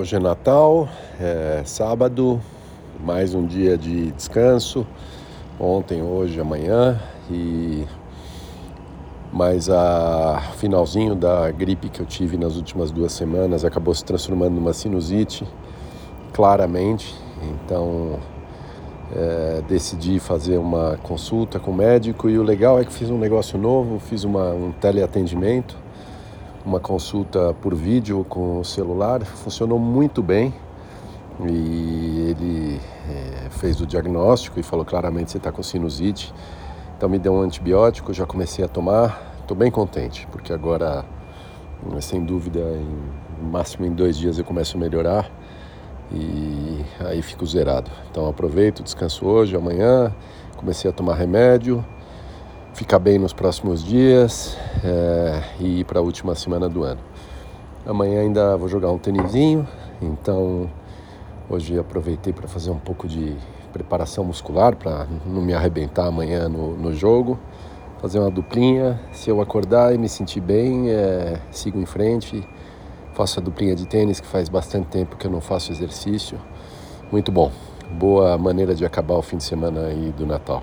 Hoje é Natal, é sábado, mais um dia de descanso. Ontem, hoje, amanhã e mas a finalzinho da gripe que eu tive nas últimas duas semanas acabou se transformando numa sinusite, claramente. Então é, decidi fazer uma consulta com o médico e o legal é que fiz um negócio novo, fiz uma, um teleatendimento uma consulta por vídeo com o celular, funcionou muito bem. E ele é, fez o diagnóstico e falou claramente você está com sinusite. Então me deu um antibiótico, já comecei a tomar. Estou bem contente, porque agora, sem dúvida, em máximo em dois dias eu começo a melhorar e aí fico zerado. Então aproveito, descanso hoje, amanhã, comecei a tomar remédio ficar bem nos próximos dias é, e ir para a última semana do ano. Amanhã ainda vou jogar um tênisinho, então hoje aproveitei para fazer um pouco de preparação muscular para não me arrebentar amanhã no, no jogo. Fazer uma duplinha, se eu acordar e me sentir bem, é, sigo em frente, faço a duplinha de tênis que faz bastante tempo que eu não faço exercício. Muito bom, boa maneira de acabar o fim de semana aí do Natal.